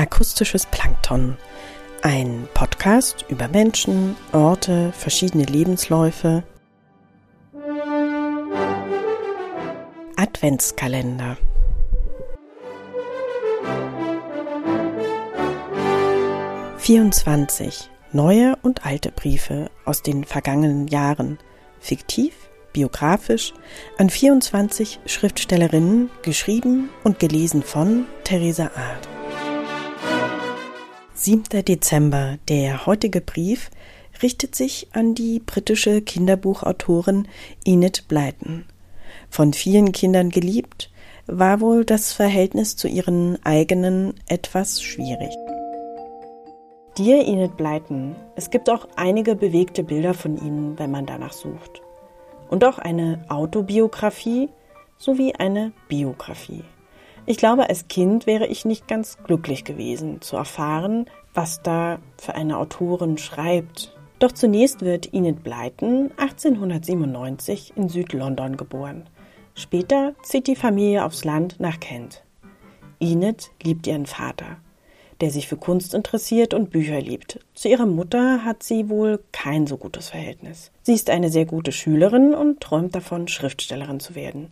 Akustisches Plankton. Ein Podcast über Menschen, Orte, verschiedene Lebensläufe. Adventskalender. Vierundzwanzig neue und alte Briefe aus den vergangenen Jahren, fiktiv, biografisch, an 24 Schriftstellerinnen, geschrieben und gelesen von Theresa Art. 7. Dezember. Der heutige Brief richtet sich an die britische Kinderbuchautorin Enid Blyton. Von vielen Kindern geliebt, war wohl das Verhältnis zu ihren eigenen etwas schwierig. Dear Enid Blyton, es gibt auch einige bewegte Bilder von Ihnen, wenn man danach sucht. Und auch eine Autobiografie sowie eine Biografie. Ich glaube, als Kind wäre ich nicht ganz glücklich gewesen, zu erfahren, was da für eine Autorin schreibt. Doch zunächst wird Enid Blyton 1897 in Südlondon geboren. Später zieht die Familie aufs Land nach Kent. Enid liebt ihren Vater, der sich für Kunst interessiert und Bücher liebt. Zu ihrer Mutter hat sie wohl kein so gutes Verhältnis. Sie ist eine sehr gute Schülerin und träumt davon, Schriftstellerin zu werden.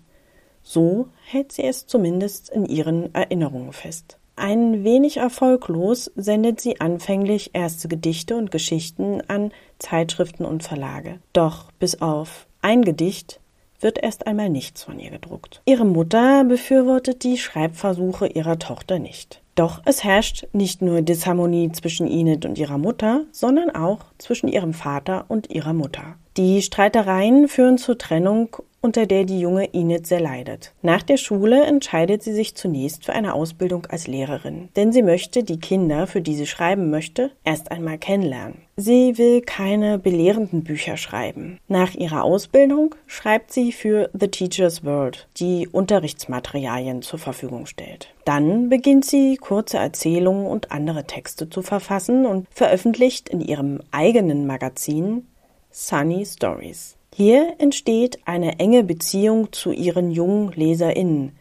So hält sie es zumindest in ihren Erinnerungen fest. Ein wenig erfolglos sendet sie anfänglich erste Gedichte und Geschichten an Zeitschriften und Verlage. Doch bis auf ein Gedicht wird erst einmal nichts von ihr gedruckt. Ihre Mutter befürwortet die Schreibversuche ihrer Tochter nicht. Doch es herrscht nicht nur Disharmonie zwischen Enid und ihrer Mutter, sondern auch zwischen ihrem Vater und ihrer Mutter. Die Streitereien führen zur Trennung unter der die junge Enid sehr leidet. Nach der Schule entscheidet sie sich zunächst für eine Ausbildung als Lehrerin, denn sie möchte die Kinder, für die sie schreiben möchte, erst einmal kennenlernen. Sie will keine belehrenden Bücher schreiben. Nach ihrer Ausbildung schreibt sie für The Teacher's World, die Unterrichtsmaterialien zur Verfügung stellt. Dann beginnt sie kurze Erzählungen und andere Texte zu verfassen und veröffentlicht in ihrem eigenen Magazin Sunny Stories. Hier entsteht eine enge Beziehung zu ihren jungen LeserInnen.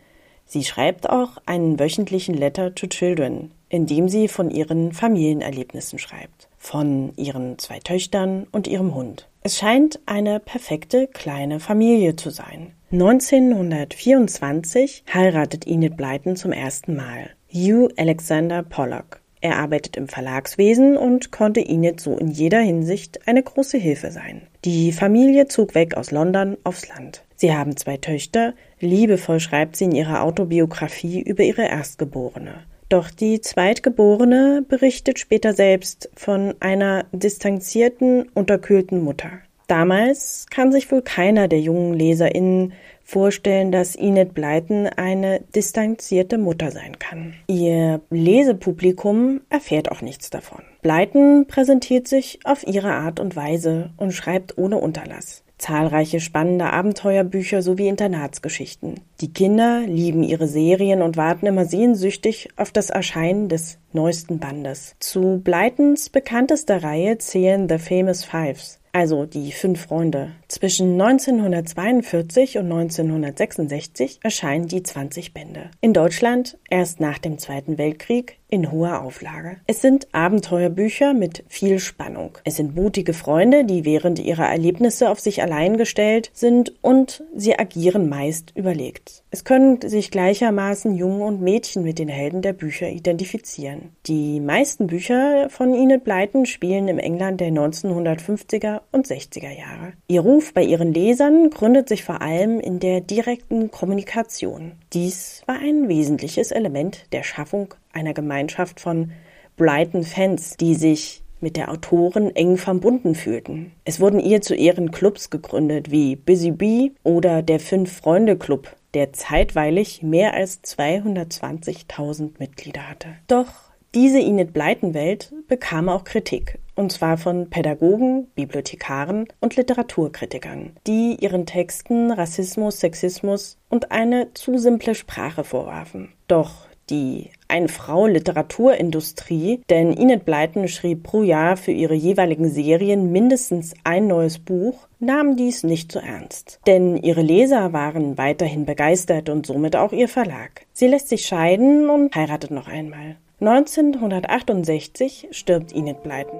Sie schreibt auch einen wöchentlichen Letter to Children, in dem sie von ihren Familienerlebnissen schreibt, von ihren zwei Töchtern und ihrem Hund. Es scheint eine perfekte kleine Familie zu sein. 1924 heiratet Enid Blyton zum ersten Mal. Hugh Alexander Pollock. Er arbeitet im Verlagswesen und konnte Enid so in jeder Hinsicht eine große Hilfe sein. Die Familie zog weg aus London aufs Land. Sie haben zwei Töchter, liebevoll schreibt sie in ihrer Autobiografie über ihre Erstgeborene. Doch die Zweitgeborene berichtet später selbst von einer distanzierten, unterkühlten Mutter. Damals kann sich wohl keiner der jungen LeserInnen vorstellen, dass Enid Blyton eine distanzierte Mutter sein kann. Ihr Lesepublikum erfährt auch nichts davon. Blyton präsentiert sich auf ihre Art und Weise und schreibt ohne Unterlass. Zahlreiche spannende Abenteuerbücher sowie Internatsgeschichten. Die Kinder lieben ihre Serien und warten immer sehnsüchtig auf das Erscheinen des neuesten Bandes. Zu Blytons bekanntester Reihe zählen The Famous Fives, also die fünf Freunde. Zwischen 1942 und 1966 erscheinen die 20 Bände. In Deutschland erst nach dem Zweiten Weltkrieg in hoher Auflage. Es sind Abenteuerbücher mit viel Spannung. Es sind mutige Freunde, die während ihrer Erlebnisse auf sich allein gestellt sind und sie agieren meist überlegt. Es können sich gleichermaßen Jungen und Mädchen mit den Helden der Bücher identifizieren. Die meisten Bücher von Enid Blyton spielen im England der 1950er und 60er Jahre. Ihr Ruf bei ihren Lesern gründet sich vor allem in der direkten Kommunikation. Dies war ein wesentliches Element der Schaffung einer Gemeinschaft von Brighton-Fans, die sich mit der Autorin eng verbunden fühlten. Es wurden ihr zu Ehren Clubs gegründet wie Busy Bee oder der Fünf-Freunde-Club, der zeitweilig mehr als 220.000 Mitglieder hatte. Doch diese Enid Blyton-Welt bekam auch Kritik, und zwar von Pädagogen, Bibliothekaren und Literaturkritikern, die ihren Texten Rassismus, Sexismus und eine zu simple Sprache vorwarfen. Doch die Ein-Frau-Literaturindustrie, denn Enid Blyton schrieb pro Jahr für ihre jeweiligen Serien mindestens ein neues Buch, nahm dies nicht so ernst. Denn ihre Leser waren weiterhin begeistert und somit auch ihr Verlag. Sie lässt sich scheiden und heiratet noch einmal. 1968 stirbt Enid Blyton.